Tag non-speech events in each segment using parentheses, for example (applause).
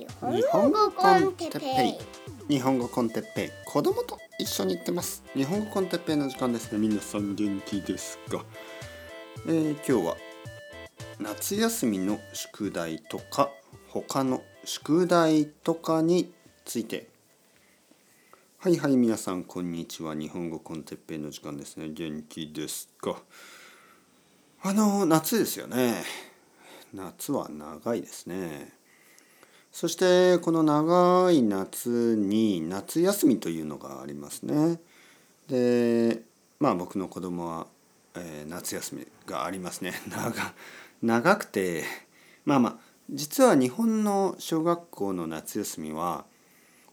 日本語コンテッペイ。日本語コンテッペイ。子供と一緒に行ってます。日本語コンテッペイの時間ですね。皆さん元気ですか、えー、今日は夏休みの宿題とか他の宿題とかについて。はいはい皆さんこんにちは。日本語コンテッペイの時間ですね。元気ですか？あの夏ですよね。夏は長いですね。そしてこの長い夏に夏休みというのがありますね。でまあ僕の子供は、えー、夏休みがありますね。(laughs) 長長くてまあまあ実は日本の小学校の夏休みは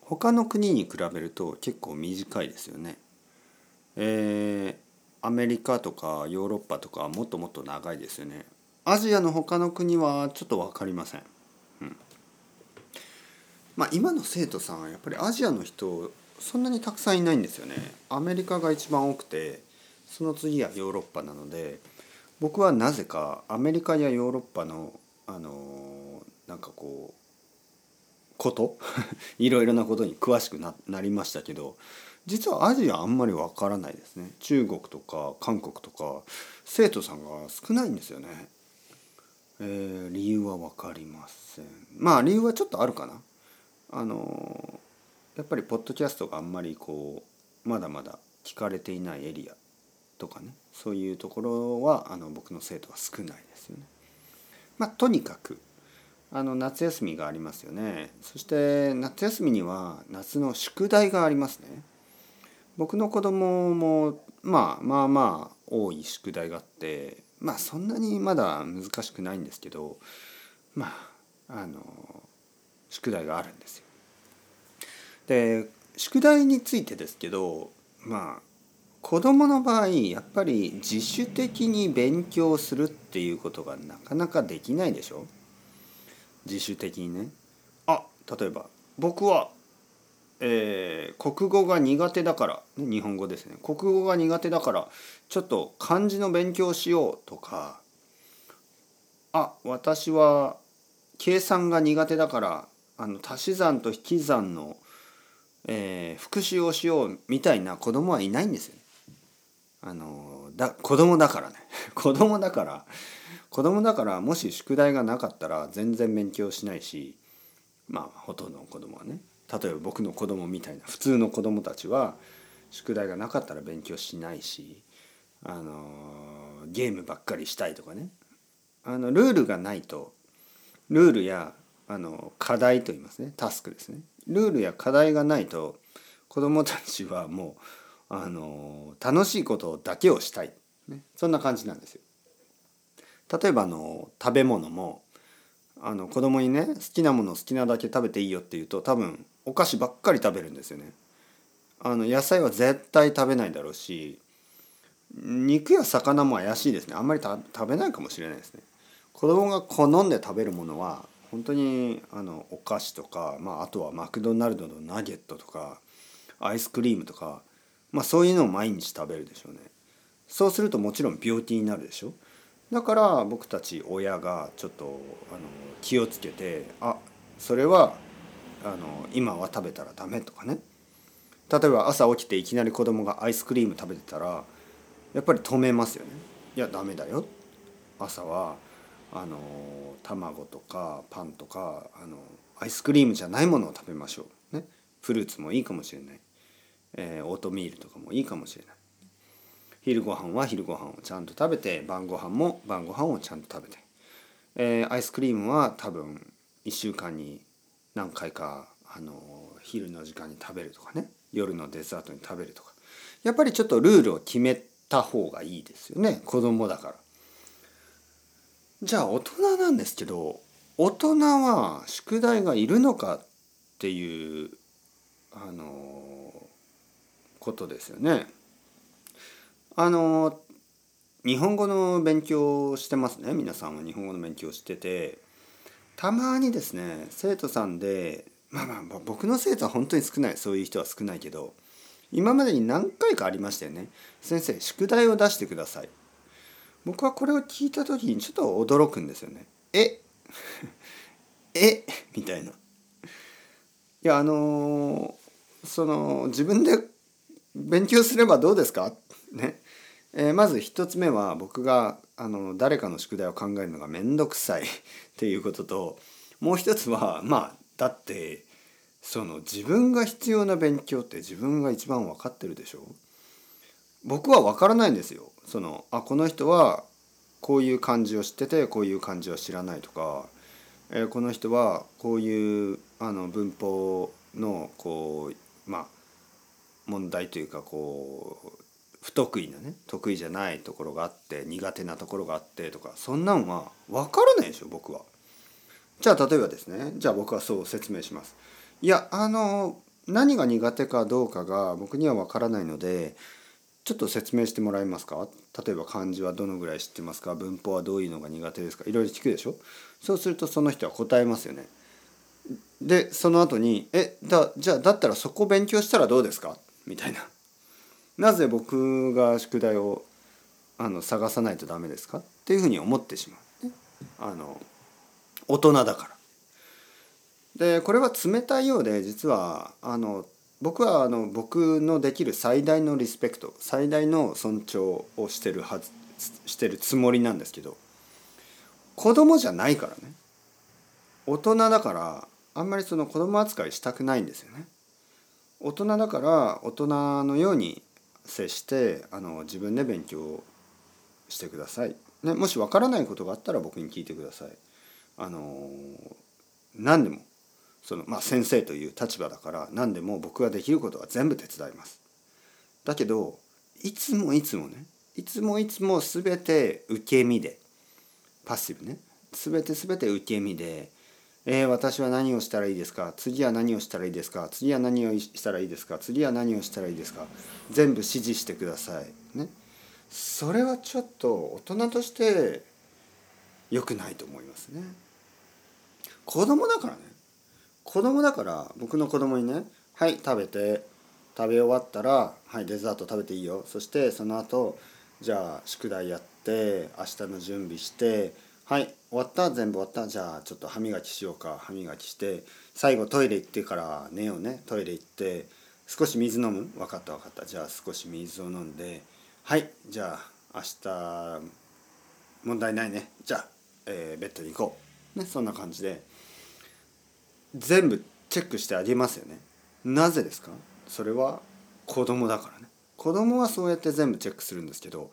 他の国に比べると結構短いですよね。えー、アメリカとかヨーロッパとかはもっともっと長いですよね。アジアの他の国はちょっと分かりませ。んまあ、今の生徒さんはやっぱりアジアの人そんなにたくさんいないんですよね。アメリカが一番多くてその次はヨーロッパなので僕はなぜかアメリカやヨーロッパのあのなんかこうこと (laughs) いろいろなことに詳しくななりましたけど実はアジアあんまりわからないですね。中国とか韓国とか生徒さんが少ないんですよね、えー、理由は分かりません。まあ理由はちょっとあるかな。あのやっぱりポッドキャストがあんまりこうまだまだ聞かれていないエリアとかねそういうところはあの僕の生徒は少ないですよね。まあ、とにかくあの夏休みがありますよねそして夏休みには夏の宿題がありますね。僕の子供もまあまあまあ多い宿題があってまあそんなにまだ難しくないんですけどまああの宿題があるんですよ。で宿題についてですけどまあ子どもの場合やっぱり自主的に勉強するっていうことがなかなかできないでしょ？自主的にね。あ例えば僕は、えー、国語が苦手だから、日本語ですね国語が苦手だからちょっと漢字の勉強しようとかあ私は計算が苦手だからあの足し算と引き算の、えー、復習をしようみたいな子供はいないんですよ。あのだ子供だからね。(laughs) 子供だから子供だからもし宿題がなかったら全然勉強しないしまあほとんどの子供はね。例えば僕の子供みたいな普通の子供たちは宿題がなかったら勉強しないしあのゲームばっかりしたいとかね。あのルールがないとルールやあの課題と言いますねタスクですねルールや課題がないと子どもたちはもうあの楽しいことだけをしたい、ね、そんな感じなんですよ。例えばあの食べ物もあの子供にね好きなもの好きなだけ食べていいよって言うと多分お菓子ばっかり食べるんですよね。あの野菜は絶対食べないだろうし肉や魚も怪しいですねあんまり食べないかもしれないですね。子供が好んで食べるものは本当にあのお菓子とか、まあ、あとはマクドナルドのナゲットとかアイスクリームとか、まあ、そういうのを毎日食べるでしょうね。そうするともちろん病気になるでしょ。だから僕たち親がちょっとあの気をつけてあそれはあの今は食べたらダメとかね。例えば朝起きていきなり子供がアイスクリーム食べてたらやっぱり止めますよね。いやダメだよ。朝はあの卵とかパンとかあのアイスクリームじゃないものを食べましょう、ね、フルーツもいいかもしれない、えー、オートミールとかもいいかもしれない。昼ご飯は昼ご飯をちゃんと食べて晩ご飯も晩ご飯をちゃんと食べて、えー、アイスクリームは多分1週間に何回かあの昼の時間に食べるとかね。夜のデザートに食べるとか。やっぱりちょっとルールを決めた方がいいですよね。子供だから。じゃあ大人なんですけど大人は宿題がいるのかっていうあのことですよね。あの日本語の勉強してますね。皆さんは日本語の勉強してて。たまにですね生徒さんでまあまあ僕の生徒は本当に少ない。そういう人は少ないけど今までに何回かありましたよね。先生宿題を出してください。僕はこれを聞いた時にちょっと驚くんですよね。え？(laughs) え？みたいな。いやあのその自分で勉強すればどうですか？ね、えー、まず一つ目は僕があの誰かの宿題を考えるのが面倒くさい (laughs) っていうことともう一つはまあだってその自分が必要な勉強って自分が一番分かってるでしょ？僕は分からないんですよ。そのあこの人はこういう漢字を知っててこういう漢字は知らないとか、えー、この人はこういうあの文法のこうまあ問題というかこう不得意なね得意じゃないところがあって苦手なところがあってとかそんなんは分からないでしょ僕は。じゃあ例えばですねじゃあ僕はそう説明します。いやあの何が苦手かどうかが僕には分からないのでちょっと説明してもらえますか？例えば漢字はどのぐらい知ってますか？文法はどういうのが苦手ですか？いろいろ聞くでしょ？そうするとその人は答えますよね。でその後に「えだじゃあだったらそこ勉強したらどうですか?」みたいな。なぜ僕が宿題をあの探さないとダメですか？っていうふうに思ってしまう。あの大人だから。でこれは冷たいようで実はあの僕はあの僕のできる最大のリスペクト最大の尊重をしてるはずしてるつもりなんですけど子供じゃないからね大人だからあんまりその子供扱いしたくないんですよね。大人だから大人のように接してあの自分で勉強してください。ね、もし分からないことがあったら僕に聞いてください。あの何でもその、まあ、先生という立場だから何でも僕ができることは全部手伝います。だけどいつもいつもねいつもいつも全て受け身でパッシブね全て全て受け身で、えー、私は何をしたらいいですか次は何をしたらいいですか次は何をしたらいいですか次は何をしたらいいですか全部指示してください。ね、それはちょっと大人として良くないと思いますね。子供だからね子供だから僕の子供にね「はい食べて。食べ終わったらはいデザート食べていいよ」そしてその後じゃあ宿題やって明日の準備してはい終わった？全部終わった？じゃあちょっと歯磨きしようか。歯磨きして最後トイレ行ってから寝ようね。トイレ行って少し水飲む？分かった分かった。じゃあ少し水を飲んではいじゃあ明日問題ないね。じゃあ、えー、ベッドに行こう。ねそんな感じで。全部チェックしてあげますよね。なぜですか？それは子供だからね。子供はそうやって全部チェックするんですけど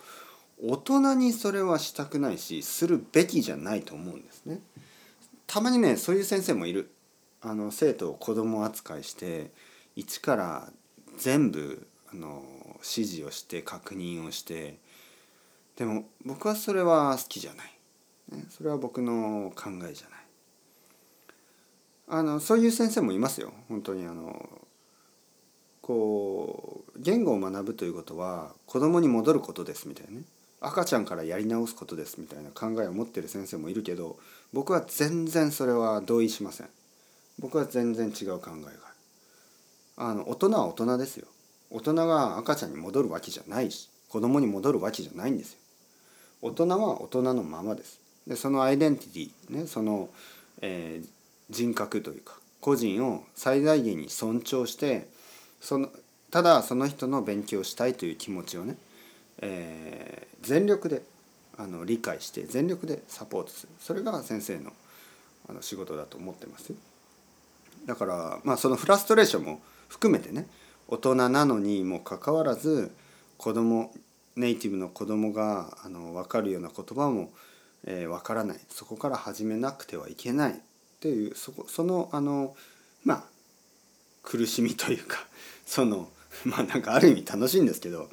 大人にそれはしたくないしするべきじゃないと思うんですね。たまにねそういう先生もいる。あの生徒を子供扱いして一から全部あの指示をして確認をしてでも僕はそれは好きじゃない、ね、それは僕の考えじゃない。あのそういう先生もいますよ。本当にあのこう言語を学ぶということは子供に戻ることですみたいなね。赤ちゃんからやり直すことですみたいな考えを持ってる先生もいるけど僕は全然それは同意しません。僕は全然違う考えがある。の大人は大人ですよ。大人が赤ちゃんに戻るわけじゃないし子供に戻るわけじゃないんですよ。大人は大人のままです。でそのアイデンティティねその、えー、人格というか個人を最大限に尊重してそのただその人の勉強したいという気持ちをね、えー、全力であの理解して全力でサポートする。それが先生のあの仕事だと思ってます。よ。だからまあそのフラストレーションも含めてね大人なのにもかかわらず子供ネイティブの子供があの分かるような言葉も、えー、分からない。そこから始めなくてはいけない。っていうそこそのあのまあ苦しみというか (laughs) そのまあなんかある意味楽しいんですけど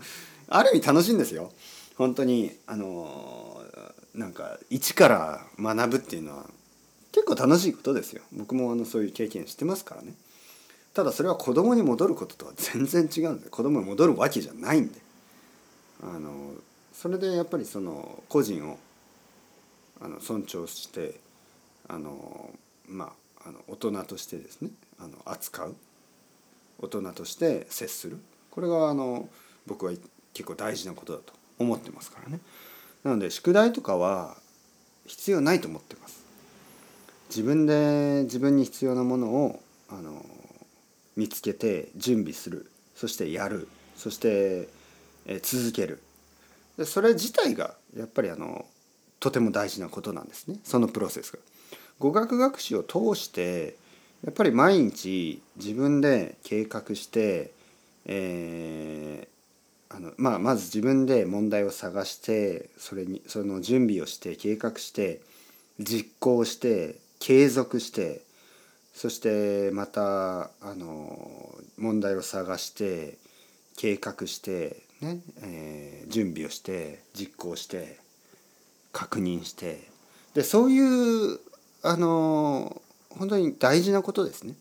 ある意味楽しいんですよ。本当にあのなんか一から学ぶっていうのは結構楽しいことですよ。僕もあのそういう経験してますからね。ただそれは子供に戻ることとは全然違うんで子供に戻るわけじゃないんであのそれでやっぱりその個人をあの尊重してあのまあ、あの大人としてですねあの扱う大人として接するこれがあの僕は結構大事なことだと思ってますからね。なので宿題とかは必要ないと思ってます。自分で自分に必要なものをあの見つけて準備するそしてやるそして、え続けるでそれ自体がやっぱりあのとても大事なことなんですねそのプロセスが。語学学習を通してやっぱり毎日自分で計画して、えー、あのまあ、まず自分で問題を探してそれにその準備をして計画して実行して継続してそしてまたあの問題を探して計画してね、えー、準備をして実行して確認して。でそういうあの本当に大事なことですね。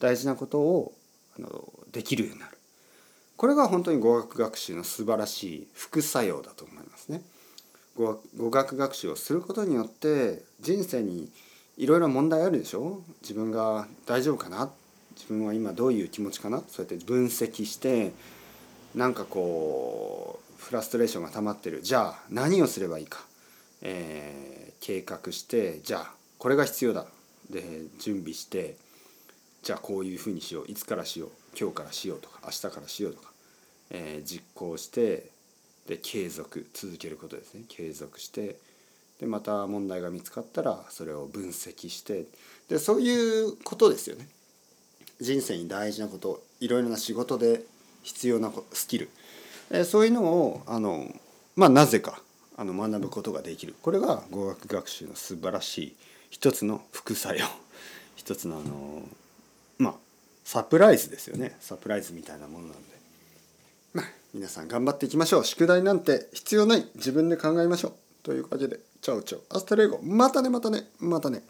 大事なことをあのできるようになる。これが本当に語学学習の素晴らしい副作用だと思いますね。語学学習をすることによって人生にいろいろ問題あるでしょ？自分が大丈夫かな？自分は今どういう気持ちかな？そうやって分析してなんかこうフラストレーションが溜まってる。じゃあ何をすればいいか、えー、計画してじゃあこれが必要だ。で準備してじゃあこういうふうにしよう。いつからしよう。今日からしようとか明日からしようとか、えー、実行してで継続続けることですね。継続してでまた問題が見つかったらそれを分析してでそういうことですよね。人生に大事なこといろいろな仕事で必要なスキル、えー、そういうのをあのまあなぜかあの学ぶことができる。これが語学学習の素晴らしい一つの副作用。(laughs) 一つのあのまあサプライズですよね。サプライズみたいなものなんで。まあ皆さん頑張っていきましょう。宿題なんて必要ない。自分で考えましょう。というわけで。チャオチャオ。 Hasta luego。またねまたねまたね。